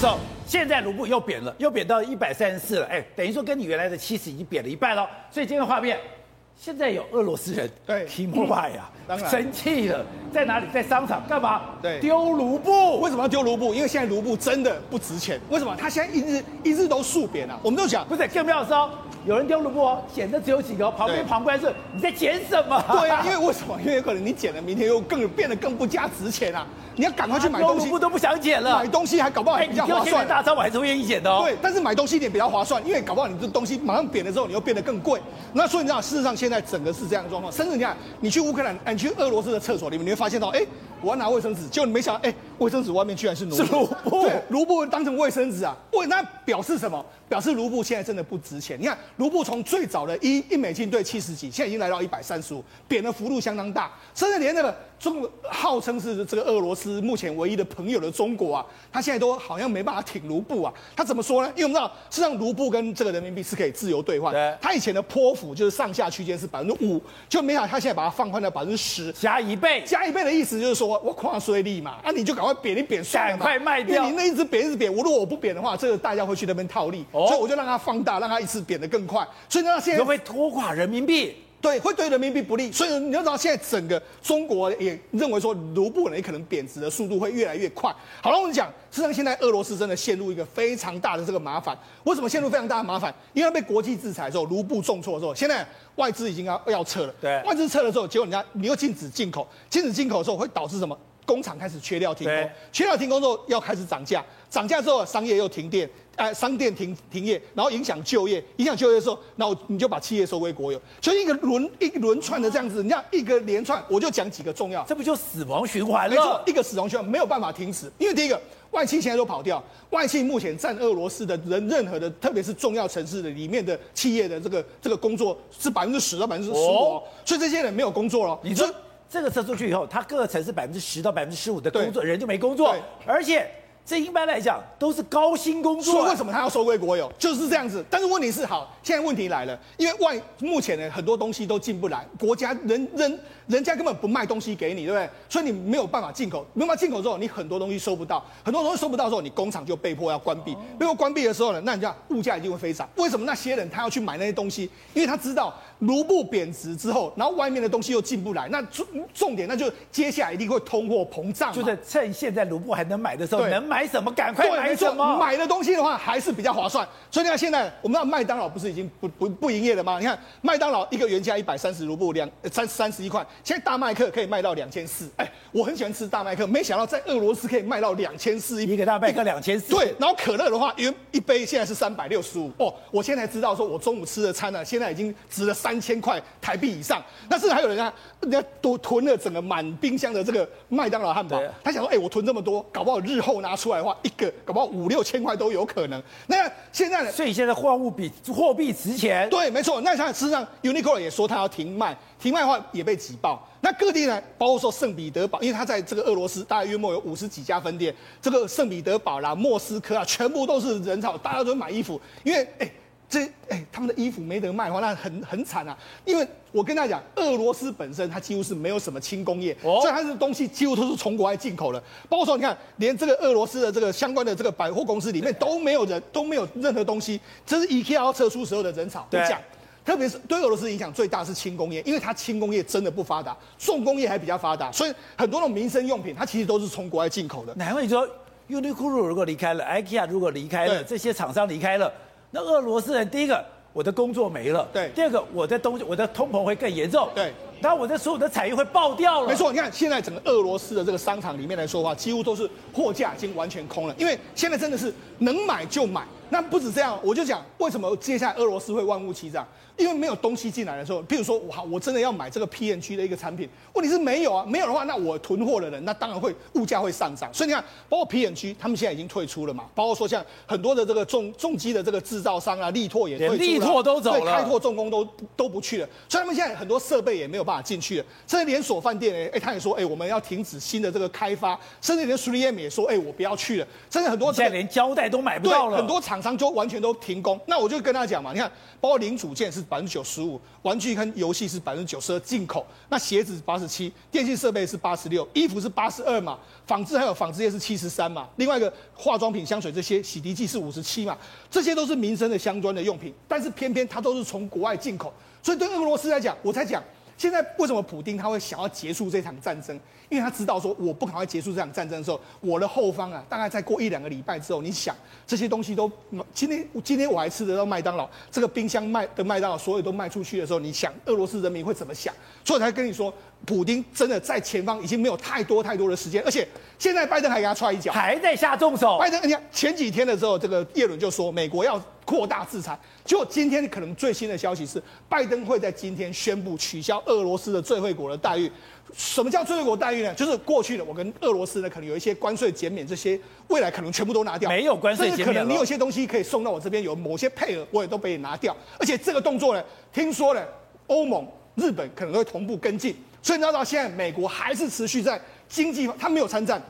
走，现在卢布又贬了，又贬到一百三十四了，哎，等于说跟你原来的七十已经贬了一半了。所以今天画面，现在有俄罗斯人对提莫拜呀，当然生气了，在哪里？在商场干嘛？对丢卢布。为什么要丢卢布？因为现在卢布真的不值钱。为什么？他现在一日一日都速贬啊！我们都讲，不是更妙的是哦，有人丢卢布哦，捡的只有几个，旁边旁观是，你在捡什么？对啊，因为为什么？因为有可能你捡了，明天又更变得更不加值钱啊！你要赶快去买东西丢卢布，都不想捡了买。东西还搞不好哎，还比较划算。大招我还是会愿意捡的哦。对，但是买东西一点比较划算，因为搞不好你这东西马上贬了之后，你又变得更贵。那所以你知道，事实上现在整个是这样的状况。甚至你看，你去乌克兰，你去俄罗斯的厕所里面，你会发现到，哎，我要拿卫生纸，结果你没想到，哎，卫生纸外面居然是卢布，是卢布对，卢布当成卫生纸啊，喂那表示什么？表示卢布现在真的不值钱。你看，卢布从最早的一一美金兑七十几，现在已经来到一百三十五，贬的幅度相当大，甚至连那个中号称是这个俄罗斯目前唯一的朋友的中国啊，他现在都好像没办法挺卢布啊。他怎么说呢？因为我们知道，实际上卢布跟这个人民币是可以自由兑换。对他以前的波幅就是上下区间是百分之五，就没想到他现在把它放宽到百分之十。加一倍。加一倍的意思就是说，我跨税率嘛，啊，你就赶快贬，一贬算了嘛，赶快卖掉你那一直贬一直贬，我如果我不贬的话，这个大家会去那边套利，哦所以我就让它放大，让它一次贬得更快，所以呢，现在会不会拖垮人民币？对，会对人民币不利，所以你要知道，现在整个中国也认为说，卢布呢也可能贬值的速度会越来越快。好了，我们讲，实际上现在俄罗斯真的陷入一个非常大的这个麻烦。为什么陷入非常大的麻烦？因为被国际制裁之后，卢布重挫之后，现在外资已经要要撤了。对外资撤了之后，结果人家你又禁止进口，禁止进口之后会导致什么？工厂开始缺料停工，缺料停工之后要开始涨价，涨价之后商业又停电，呃，商店停停业，然后影响就业，影响就业的时候，那我你就把企业收归国有，所以一个轮一个轮串的这样子，你看一个连串，我就讲几个重要，这不就死亡循环没错，？一个死亡循环。没有办法停止，因为第一个外企现在都跑掉，外企目前占俄罗斯的人任何的，特别是重要城市的里面的企业的这个这个工作是百分之十到百分之十五哦，所以这些人没有工作了。你说所以这个撤出去以后，它各个城市百分之十到百分之十五的工作人就没工作，而且这一般来讲都是高薪工作啊。所以为什么他要收归国有？就是这样子。但是问题是，好，现在问题来了，因为外目前呢很多东西都进不来，国家人人人家根本不卖东西给你，对不对？所以你没有办法进口，没有办法进口之后，你很多东西收不到，很多东西收不到之后，你工厂就被迫要关闭。被迫关闭的时候呢，那你讲物价一定会飞涨。为什么那些人他要去买那些东西？因为他知道卢布贬值之后，然后外面的东西又进不来，那重重点那就接下来一定会通货膨胀，就是趁现在卢布还能买的时候，能买什么赶快对，买没错，什么。买的东西的话还是比较划算。所以你看现在我们知道麦当劳不是已经不不不营业了吗？你看麦当劳一个原价一百三十卢布两三三十一块，现在大麦克可以卖到两千四。哎，我很喜欢吃大麦克，没想到在俄罗斯可以卖到两千四一个大麦克两千四。对，然后可乐的话，一一杯现在是三百六十五哦。我现在才知道，说我中午吃的餐呢、啊，现在已经值了三千块台币以上。那甚至还有人啊，人家都囤了整个满冰箱的这个麦当劳汉堡，他想说，哎、我囤这么多，搞不好日后拿出来的话，一个搞不好五六千块都有可能。那现在呢？所以现在货物比货币值钱。对，没错。那像事实上，Uniqlo 也说他要停卖，停卖的话也被挤爆。那各地呢，包括说圣彼得堡，因为它在这个俄罗斯大概约莫有五十几家分店，这个圣彼得堡啦、莫斯科啊，全部都是人潮，大家都买衣服，因为哎。这哎，他们的衣服没得卖的话，那很很惨啊！因为我跟大家讲，俄罗斯本身它几乎是没有什么轻工业，哦、所以它的东西几乎都是从国外进口的。包括说，你看，连这个俄罗斯的这个相关的这个百货公司里面都没有人，都没有任何东西。这是 IKEA 要撤出时候的人潮。对我讲，特别是对俄罗斯影响最大是轻工业，因为它轻工业真的不发达，重工业还比较发达，所以很多的民生用品它其实都是从国外进口的。难怪你说 Uniqlo 如果离开了，IKEA 如果离开了，这些厂商离开了，那俄罗斯人第一个。我的工作没了，对。第二个，我的东西，我的通膨会更严重，对。然后我的所有的产业会爆掉了。没错，你看现在整个俄罗斯的这个商场里面来说的话，几乎都是货架已经完全空了，因为现在真的是能买就买。那不止这样，我就讲为什么接下来俄罗斯会万物齐涨，因为没有东西进来的时候，譬如说，哇，我真的要买这个 P N G 的一个产品，问题是没有啊，没有的话，那我囤货的人，那当然会物价会上涨。所以你看，包括 P N G，他们现在已经退出了嘛，包括说像很多的这个重重机的这个制造商啊，力拓也退出了，力拓都走了，对，开拓重工都都不去了，所以他们现在很多设备也没有办法进去了。甚至连锁饭店哎，哎，他也说，哎，我们要停止新的这个开发，甚至连 3M 也说，哎，我不要去了。甚至很多、这个、现在连胶带都买不到了，很多厂。厂商就完全都停工。那我就跟他讲嘛，你看，包括零组件是百分之九十五，玩具跟游戏是百分之九十二进口，那鞋子八十七，电信设备是八十六，衣服是八十二嘛，纺织还有纺织业是七十三嘛，另外一个化妆品、香水这些洗涤剂是五十七嘛，这些都是民生的相关的用品，但是偏偏它都是从国外进口，所以对俄罗斯来讲，我才讲。现在为什么普丁他会想要结束这场战争？因为他知道说，我不赶快结束这场战争的时候，我的后方啊，大概再过一两个礼拜之后，你想这些东西都今天今天我还吃得到麦当劳，这个冰箱卖的麦当劳所有都卖出去的时候，你想俄罗斯人民会怎么想？所以我才跟你说，普丁真的在前方已经没有太多太多的时间，而且现在拜登还给他踹一脚，还在下重手。拜登，你看前几天的时候，这个叶伦就说美国要。扩大制裁，结果今天可能最新的消息是，拜登会在今天宣布取消俄罗斯的最惠国的待遇。什么叫最惠国待遇呢？就是过去的我跟俄罗斯呢，可能有一些关税减免，这些未来可能全部都拿掉。没有关税减免，可能你有些东西可以送到我这边，有某些配额我也都被你拿掉。而且这个动作呢，听说呢，欧盟、日本可能会同步跟进。所以你知道现在美国还是持续在经济，他没有参战。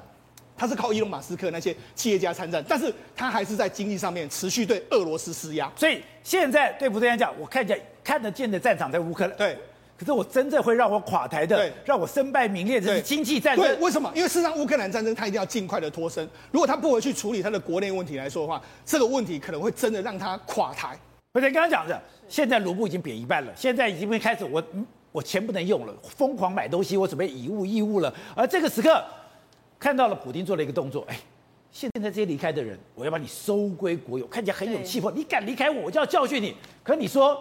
他是靠伊隆马斯克那些企业家参战，但是他还是在经济上面持续对俄罗斯施压。所以现在对普丁来讲，我看见看得见的战场在乌克兰，对。可是我真正会让我垮台的，对，让我身败名裂的是经济战争。对，为什么？因为事实上乌克兰战争他一定要尽快的脱身，如果他不回去处理他的国内问题来说的话，这个问题可能会真的让他垮台。不是刚刚讲的，现在卢布已经贬一半了，现在已经会开始我我钱不能用了，疯狂买东西，我准备以物易物了，而这个时刻。看到了，普丁做了一个动作，哎，现在这些离开的人，我要把你收归国有，看起来很有气魄。你敢离开我，我就要教训你。可你说，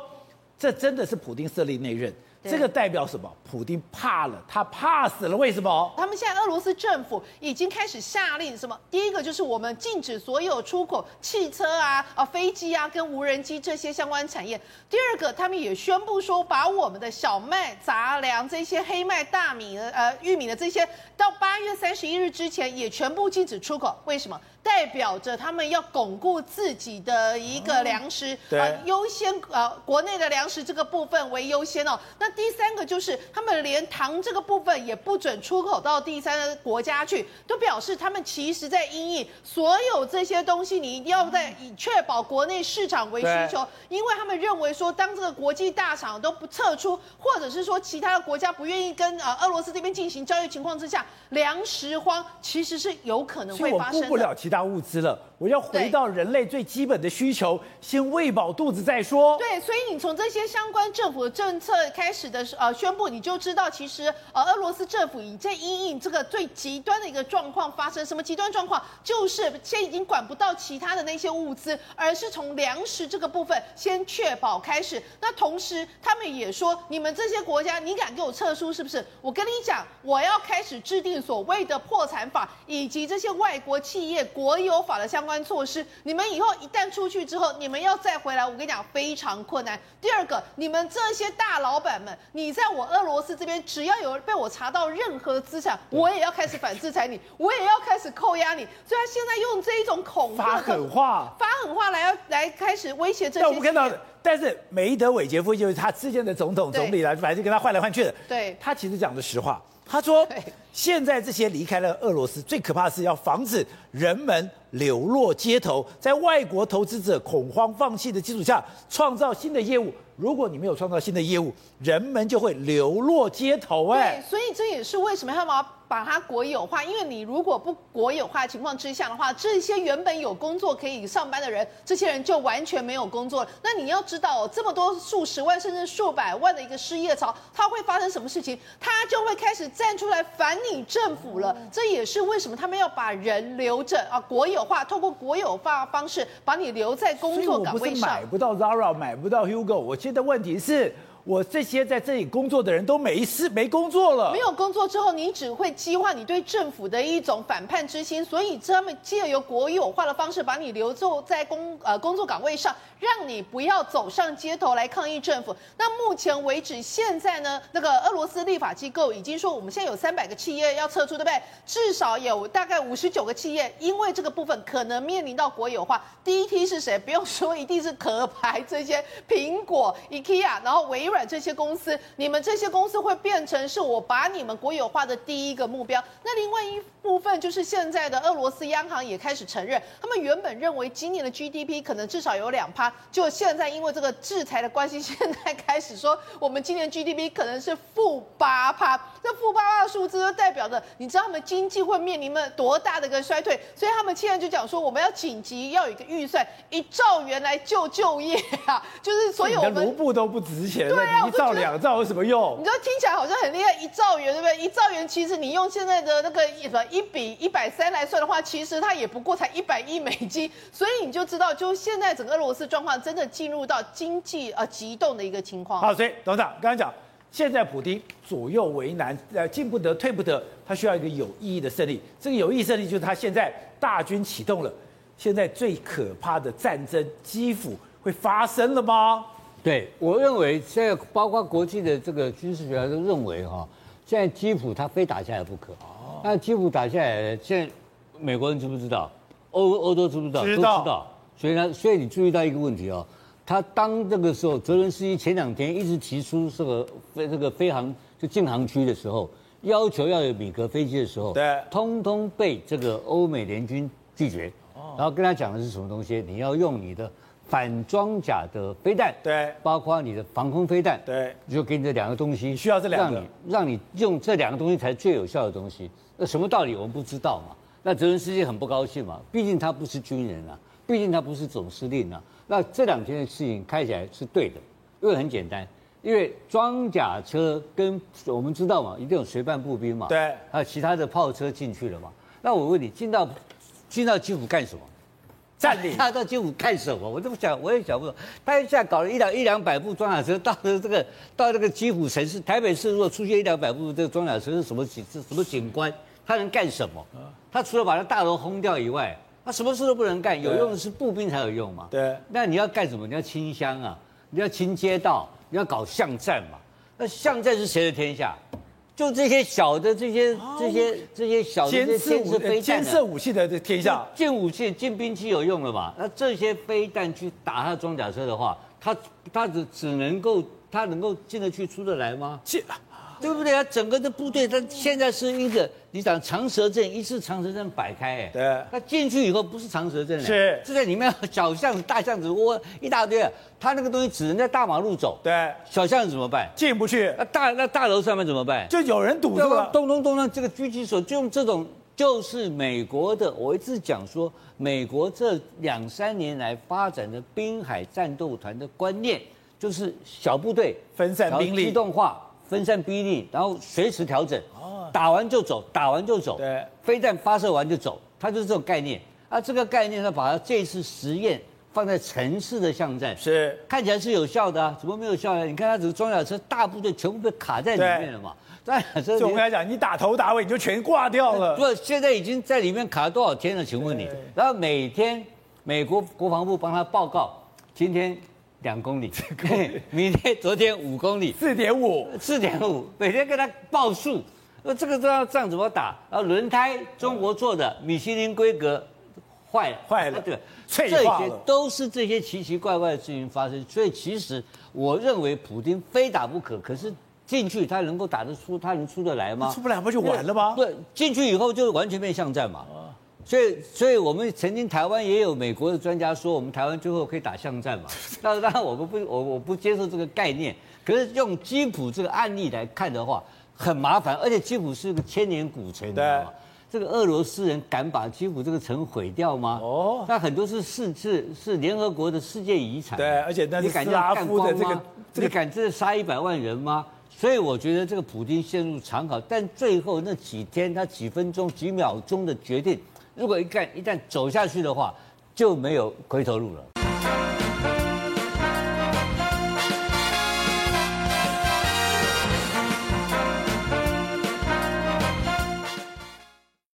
这真的是普丁设立内任？这个代表什么？普丁怕了，他怕死了。为什么？他们现在俄罗斯政府已经开始下令什么？第一个就是我们禁止所有出口汽车啊、啊飞机啊跟无人机这些相关产业。第二个，他们也宣布说，把我们的小麦、杂粮这些黑麦、大米、呃玉米的这些，到八月三十一日之前也全部禁止出口。为什么？代表着他们要巩固自己的一个粮食，啊，优先呃国内的粮食这个部分为优先哦。那第三个就是他们连糖这个部分也不准出口到第三个国家去，都表示他们其实在因应所有这些东西，你一定要在以确保国内市场为需求，因为他们认为说，当这个国际大厂都不撤出，或者是说其他的国家不愿意跟呃俄罗斯这边进行交易情况之下，粮食荒其实是有可能会发生的。其他物资了，我要回到人类最基本的需求，先喂饱肚子再说。对，所以你从这些相关政府的政策开始的呃宣布，你就知道其实呃俄罗斯政府已在因应这个最极端的一个状况发生。什么极端状况？就是现在已经管不到其他的那些物资，而是从粮食这个部分先确保开始。那同时他们也说，你们这些国家，你敢给我撤出是不是？我跟你讲，我要开始制定所谓的破产法，以及这些外国企业。国有法的相关措施，你们以后一旦出去之后，你们要再回来，我跟你讲非常困难。第二个，你们这些大老板们，你在我俄罗斯这边，只要有被我查到任何资产，我也要开始反制裁你，我也要开始扣押你。所以他现在用这一种恐吓、发狠话、发狠话来要来开始威胁这些。但我们看到，但是梅德韦杰夫就是他之前的总统、总理来，反正就跟他换来换去的。对，他其实讲的实话。他说：“现在这些离开了俄罗斯，最可怕的是要防止人们流落街头，在外国投资者恐慌放弃的基础下，创造新的业务。如果你没有创造新的业务，人们就会流落街头。”哎，所以这也是为什么他们要把它国有化，因为你如果不国有化的情况之下的话，这些原本有工作可以上班的人，这些人就完全没有工作了。那你要知道哦，这么多数十万甚至数百万的一个失业潮，它会发生什么事情？它就会开始站出来反你政府了。这也是为什么他们要把人留着啊，国有化，透过国有化方式把你留在工作岗位上。买不到 Zara，买不到 Hugo。我现在问题是。我这些在这里工作的人都没事，没工作了。没有工作之后，你只会激化你对政府的一种反叛之心。所以他们借由国有化的方式，把你留住在工呃工作岗位上，让你不要走上街头来抗议政府。那目前为止，现在呢，那个俄罗斯立法机构已经说，我们现在有三百个企业要撤出，对不对？至少有大概五十九个企业，因为这个部分可能面临到国有化。第一梯是谁？不用说，一定是壳牌这些苹果、IKEA，然后唯软这些公司，你们这些公司会变成是我把你们国有化的第一个目标。那另外一部分就是现在的俄罗斯央行也开始承认，他们原本认为今年的 GDP 可能至少有两趴，就现在因为这个制裁的关系，现在开始说我们今年 GDP 可能是负八趴。这负八趴的数字就代表着，你知道他们经济会面临了多大的一个衰退，所以他们现在就讲说，我们要紧急要有一个预算一兆元来救就业啊，就是所以我们卢布都不值钱，啊，一兆两兆有什么用？你知道听起来好像很厉害，一兆元对不对？一兆元其实你用现在的那个什么一比一百三来算的话，其实它也不过才一百亿美金，所以你就知道，就现在整个俄罗斯状况真的进入到经济呃急动的一个情况。好，所以董事长刚刚讲，现在普京左右为难，呃，进不得退不得，他需要一个有意义的胜利。这个有意义胜利就是他现在大军启动了，现在最可怕的战争基辅会发生了吗？对，我认为现在包括国际的这个军事学家都认为哈，现在基辅他非打下来不可。哦。那基辅打下来，现在美国人知不知道？欧欧洲知不知道？知道。都知道。所以呢，所以你注意到一个问题哦，他当这个时候，泽伦斯基前两天一直提出这个飞这个飞航就禁航区的时候，要求要有米格飞机的时候，对，通通被这个欧美联军拒绝。哦。然后跟他讲的是什么东西？你要用你的。反装甲的飞弹，对，包括你的防空飞弹，对，就给你这两个东西，需要这两个，让你让你用这两个东西才最有效的东西。那什么道理我们不知道嘛？那泽伦斯基很不高兴嘛，毕竟他不是军人啊，毕竟他不是总司令啊。那这两天的事情开起来是对的，因为很简单，因为装甲车跟我们知道嘛，一定有随伴步兵嘛，对，还有其他的炮车进去了嘛。那我问你，进到进到基辅干什么？占领他到基辅干什么？我都不想，我也想不懂。他一下搞了一两一两百部装甲车到了这个到这个基辅城市，台北市如果出现一两百部这个装甲车是什么景？是什么景观？他能干什么？他除了把那大楼轰掉以外，他什么事都不能干。有用的是步兵才有用嘛？对。那你要干什么？你要清乡啊，你要清街道，你要搞巷战嘛？那巷战是谁的天下？就这些小的这些这些这些小的监视武监视武器的天下，近武器进兵器有用了嘛？那这些飞弹去打他装甲车的话，他他只只能够他能够进得去出得来吗？进。对不对啊？整个的部队，他现在是一个，你讲长蛇阵，一次长蛇阵摆开，哎，对，他进去以后不是长蛇阵，是，是在里面小巷子、大巷子窝一大堆，他那个东西只能在大马路走，对，小巷子怎么办？进不去。那大那大楼上面怎么办？就有人堵住了，咚咚咚咚，这个狙击手就用这种，就是美国的，我一直讲说，美国这两三年来发展的滨海战斗团的观念，就是小部队分散兵力，机动化。分散兵力，然后随时调整，打完就走，打完就走，对，飞弹发射完就走，它就是这种概念。啊，这个概念呢，把它这次实验放在城市的巷战，是看起来是有效的啊，怎么没有效呢？你看它这个装甲车大部队全部被卡在里面了嘛？装甲车，就我跟他讲，你打头打尾你就全挂掉了。不，现在已经在里面卡了多少天了？请问你，然后每天美国国防部帮他报告，今天。两公里，明天、昨天五公里，四点五，四点五，每天跟他报数。那这个这样仗怎么打？啊，轮胎中国做的，米其林规格坏了，坏了，啊、对，这些都是这些奇奇怪怪的事情发生。所以其实我认为普京非打不可，可是进去他能够打得出，他能出得来吗？出不来不就完了吗？对，进去以后就完全变巷战嘛。所以，所以我们曾经台湾也有美国的专家说，我们台湾最后可以打巷战嘛。当然，我们不，我我不接受这个概念。可是用基辅这个案例来看的话，很麻烦，而且基辅是个千年古城，你知道吗？这个俄罗斯人敢把基辅这个城毁掉吗？哦，那很多是世是是联合国的世界遗产。对，而且那是斯拉夫的这个，你敢这杀一百万人吗？所以我觉得这个普京陷入长考，但最后那几天他几分钟几秒钟的决定。如果一旦一旦走下去的话，就没有回头路了。